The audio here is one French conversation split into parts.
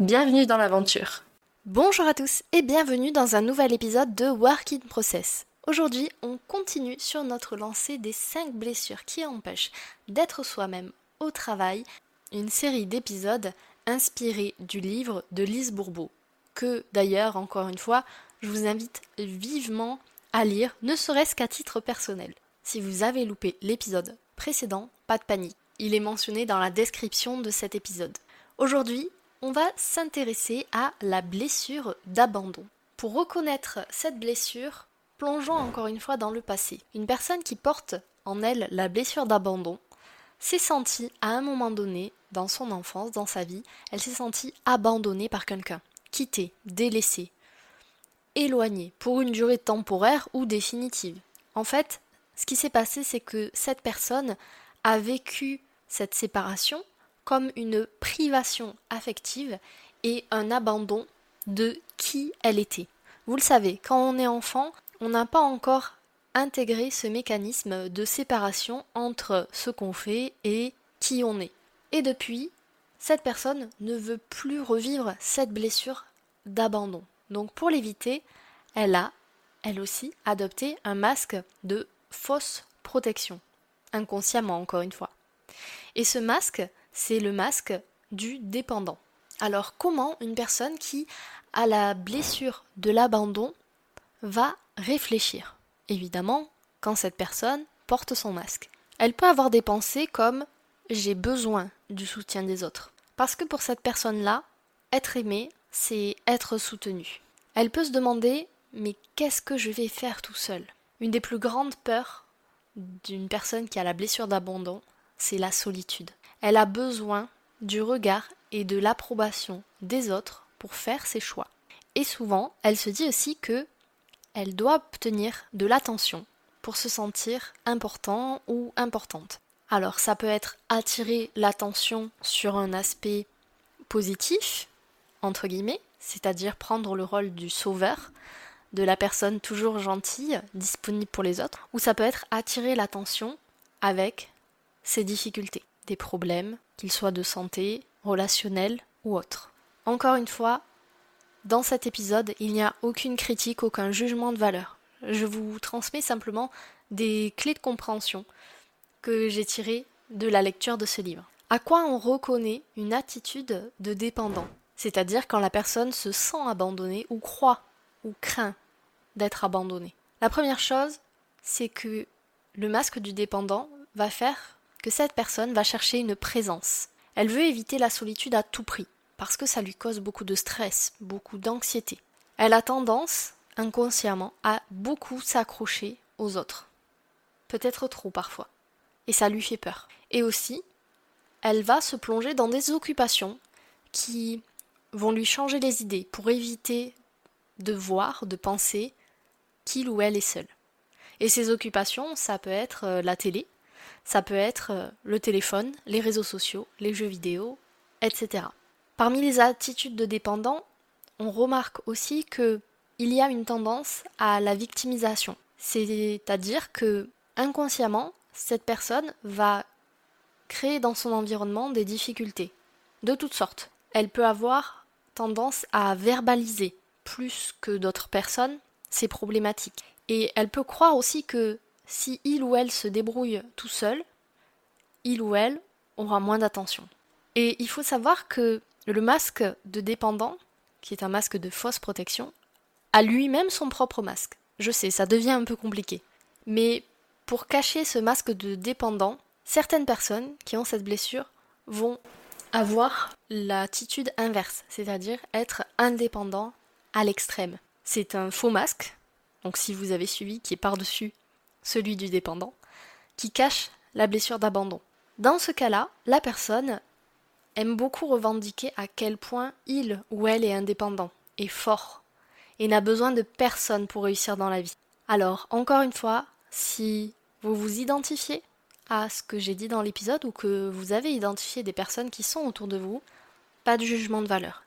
Bienvenue dans l'aventure. Bonjour à tous et bienvenue dans un nouvel épisode de Work in Process. Aujourd'hui, on continue sur notre lancée des 5 blessures qui empêchent d'être soi-même au travail, une série d'épisodes inspirés du livre de Lise Bourbeau, que d'ailleurs, encore une fois, je vous invite vivement à lire, ne serait-ce qu'à titre personnel. Si vous avez loupé l'épisode précédent, pas de panique. Il est mentionné dans la description de cet épisode. Aujourd'hui, on va s'intéresser à la blessure d'abandon. Pour reconnaître cette blessure, plongeons encore une fois dans le passé. Une personne qui porte en elle la blessure d'abandon s'est sentie à un moment donné, dans son enfance, dans sa vie, elle s'est sentie abandonnée par quelqu'un, quittée, délaissée, éloignée, pour une durée temporaire ou définitive. En fait, ce qui s'est passé, c'est que cette personne a vécu cette séparation comme une privation affective et un abandon de qui elle était. Vous le savez, quand on est enfant, on n'a pas encore intégré ce mécanisme de séparation entre ce qu'on fait et qui on est. Et depuis, cette personne ne veut plus revivre cette blessure d'abandon. Donc pour l'éviter, elle a, elle aussi, adopté un masque de fausse protection, inconsciemment encore une fois. Et ce masque, c'est le masque du dépendant. Alors comment une personne qui a la blessure de l'abandon va réfléchir? Évidemment, quand cette personne porte son masque. Elle peut avoir des pensées comme j'ai besoin du soutien des autres. Parce que pour cette personne-là, être aimé, c'est être soutenu. Elle peut se demander mais qu'est-ce que je vais faire tout seul? Une des plus grandes peurs d'une personne qui a la blessure d'abandon, c'est la solitude. Elle a besoin du regard et de l'approbation des autres pour faire ses choix. Et souvent, elle se dit aussi que elle doit obtenir de l'attention pour se sentir important ou importante. Alors ça peut être attirer l'attention sur un aspect positif, entre guillemets, c'est-à-dire prendre le rôle du sauveur, de la personne toujours gentille, disponible pour les autres, ou ça peut être attirer l'attention avec ses difficultés des problèmes, qu'ils soient de santé, relationnels ou autres. Encore une fois, dans cet épisode, il n'y a aucune critique, aucun jugement de valeur. Je vous transmets simplement des clés de compréhension que j'ai tirées de la lecture de ce livre. À quoi on reconnaît une attitude de dépendant? C'est-à-dire quand la personne se sent abandonnée ou croit ou craint d'être abandonnée. La première chose, c'est que le masque du dépendant va faire que cette personne va chercher une présence. Elle veut éviter la solitude à tout prix, parce que ça lui cause beaucoup de stress, beaucoup d'anxiété. Elle a tendance, inconsciemment, à beaucoup s'accrocher aux autres. Peut-être trop parfois. Et ça lui fait peur. Et aussi, elle va se plonger dans des occupations qui vont lui changer les idées pour éviter de voir, de penser qu'il ou elle est seul. Et ces occupations, ça peut être euh, la télé, ça peut être euh, le téléphone, les réseaux sociaux, les jeux vidéo, etc. Parmi les attitudes de dépendants, on remarque aussi que il y a une tendance à la victimisation. C'est-à-dire que inconsciemment, cette personne va créer dans son environnement des difficultés de toutes sortes. Elle peut avoir tendance à verbaliser plus que d'autres personnes ses problématiques. Et elle peut croire aussi que si il ou elle se débrouille tout seul, il ou elle aura moins d'attention. Et il faut savoir que le masque de dépendant, qui est un masque de fausse protection, a lui-même son propre masque. Je sais, ça devient un peu compliqué. Mais pour cacher ce masque de dépendant, certaines personnes qui ont cette blessure vont avoir l'attitude inverse, c'est-à-dire être indépendant à l'extrême. C'est un faux masque, donc si vous avez suivi, qui est par-dessus celui du dépendant, qui cache la blessure d'abandon. Dans ce cas-là, la personne aime beaucoup revendiquer à quel point il ou elle est indépendant, est fort, et n'a besoin de personne pour réussir dans la vie. Alors, encore une fois, si vous vous identifiez à ce que j'ai dit dans l'épisode ou que vous avez identifié des personnes qui sont autour de vous, pas de jugement de valeur.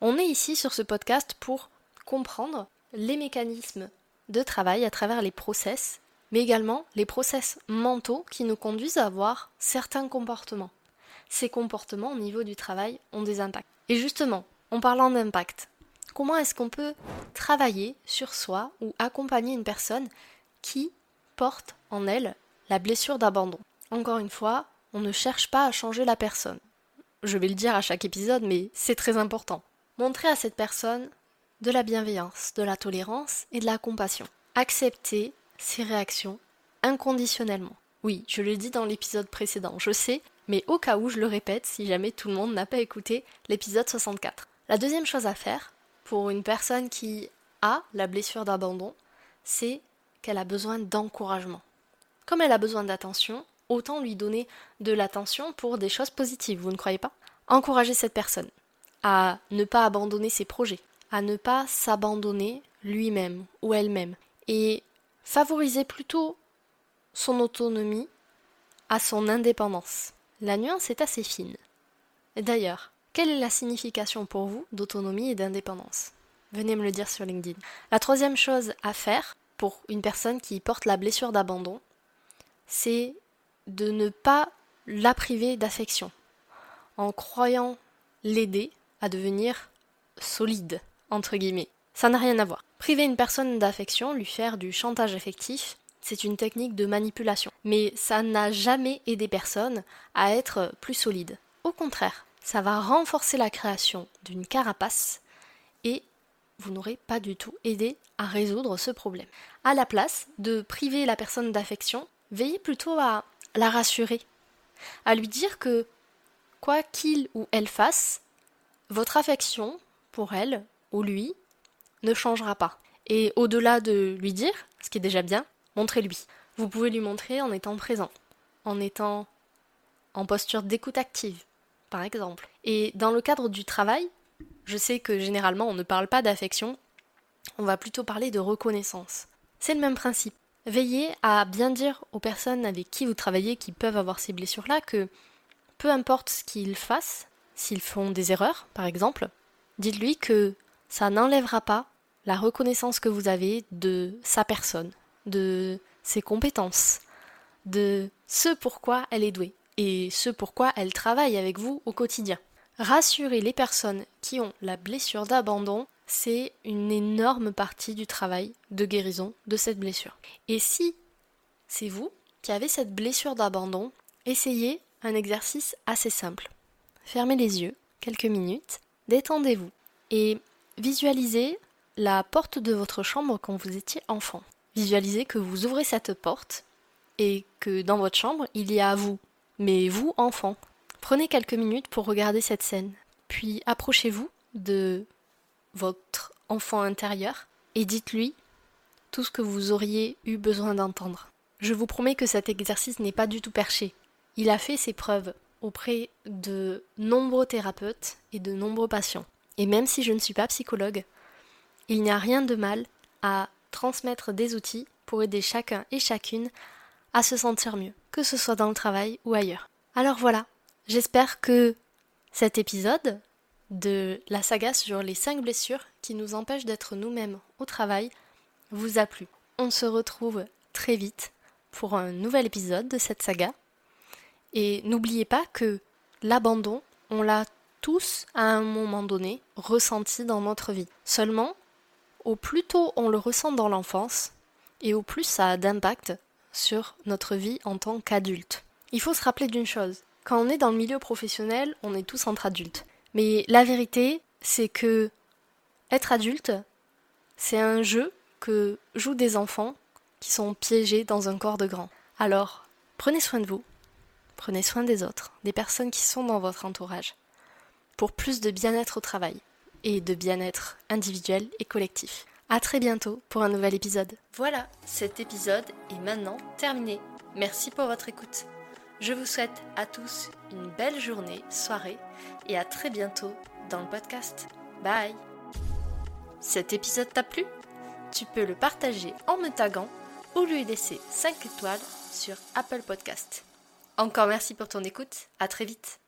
On est ici sur ce podcast pour comprendre les mécanismes de travail à travers les process, mais également les process mentaux qui nous conduisent à avoir certains comportements. Ces comportements au niveau du travail ont des impacts. Et justement, en parlant d'impact, comment est-ce qu'on peut travailler sur soi ou accompagner une personne qui porte en elle la blessure d'abandon? Encore une fois, on ne cherche pas à changer la personne. Je vais le dire à chaque épisode, mais c'est très important. Montrer à cette personne de la bienveillance, de la tolérance et de la compassion. Accepter ses réactions inconditionnellement. Oui, je le dis dans l'épisode précédent, je sais, mais au cas où je le répète si jamais tout le monde n'a pas écouté l'épisode 64. La deuxième chose à faire pour une personne qui a la blessure d'abandon, c'est qu'elle a besoin d'encouragement. Comme elle a besoin d'attention, autant lui donner de l'attention pour des choses positives, vous ne croyez pas? Encourager cette personne à ne pas abandonner ses projets, à ne pas s'abandonner lui-même ou elle-même et favoriser plutôt son autonomie à son indépendance. La nuance est assez fine. D'ailleurs, quelle est la signification pour vous d'autonomie et d'indépendance? Venez me le dire sur LinkedIn. La troisième chose à faire pour une personne qui porte la blessure d'abandon, c'est de ne pas la priver d'affection, en croyant l'aider à devenir solide, entre guillemets. Ça n'a rien à voir. Priver une personne d'affection, lui faire du chantage affectif, c'est une technique de manipulation. Mais ça n'a jamais aidé personne à être plus solide. Au contraire, ça va renforcer la création d'une carapace et vous n'aurez pas du tout aidé à résoudre ce problème. À la place de priver la personne d'affection, veillez plutôt à la rassurer, à lui dire que quoi qu'il ou elle fasse, votre affection pour elle ou lui ne changera pas. Et au-delà de lui dire, ce qui est déjà bien, montrez-lui. Vous pouvez lui montrer en étant présent, en étant en posture d'écoute active, par exemple. Et dans le cadre du travail, je sais que généralement on ne parle pas d'affection, on va plutôt parler de reconnaissance. C'est le même principe. Veillez à bien dire aux personnes avec qui vous travaillez qui peuvent avoir ces blessures-là que peu importe ce qu'ils fassent, s'ils font des erreurs, par exemple, dites-lui que ça n'enlèvera pas la reconnaissance que vous avez de sa personne, de ses compétences, de ce pourquoi elle est douée et ce pourquoi elle travaille avec vous au quotidien. Rassurer les personnes qui ont la blessure d'abandon, c'est une énorme partie du travail de guérison de cette blessure. Et si c'est vous qui avez cette blessure d'abandon, essayez un exercice assez simple. Fermez les yeux quelques minutes, détendez-vous et visualisez la porte de votre chambre quand vous étiez enfant. Visualisez que vous ouvrez cette porte et que dans votre chambre, il y a vous, mais vous, enfant. Prenez quelques minutes pour regarder cette scène, puis approchez-vous de votre enfant intérieur et dites-lui tout ce que vous auriez eu besoin d'entendre. Je vous promets que cet exercice n'est pas du tout perché. Il a fait ses preuves auprès de nombreux thérapeutes et de nombreux patients. Et même si je ne suis pas psychologue, il n'y a rien de mal à transmettre des outils pour aider chacun et chacune à se sentir mieux, que ce soit dans le travail ou ailleurs. Alors voilà, j'espère que cet épisode de la saga sur les 5 blessures qui nous empêchent d'être nous-mêmes au travail vous a plu. On se retrouve très vite pour un nouvel épisode de cette saga. Et n'oubliez pas que l'abandon, on l'a tous à un moment donné ressenti dans notre vie. Seulement, au plus tôt on le ressent dans l'enfance, et au plus ça a d'impact sur notre vie en tant qu'adulte. Il faut se rappeler d'une chose, quand on est dans le milieu professionnel, on est tous entre adultes. Mais la vérité, c'est que être adulte, c'est un jeu que jouent des enfants qui sont piégés dans un corps de grand. Alors, prenez soin de vous, prenez soin des autres, des personnes qui sont dans votre entourage, pour plus de bien-être au travail et de bien-être individuel et collectif. A très bientôt pour un nouvel épisode. Voilà, cet épisode est maintenant terminé. Merci pour votre écoute. Je vous souhaite à tous une belle journée, soirée et à très bientôt dans le podcast. Bye Cet épisode t'a plu? Tu peux le partager en me taguant ou lui laisser 5 étoiles sur Apple Podcast. Encore merci pour ton écoute, à très vite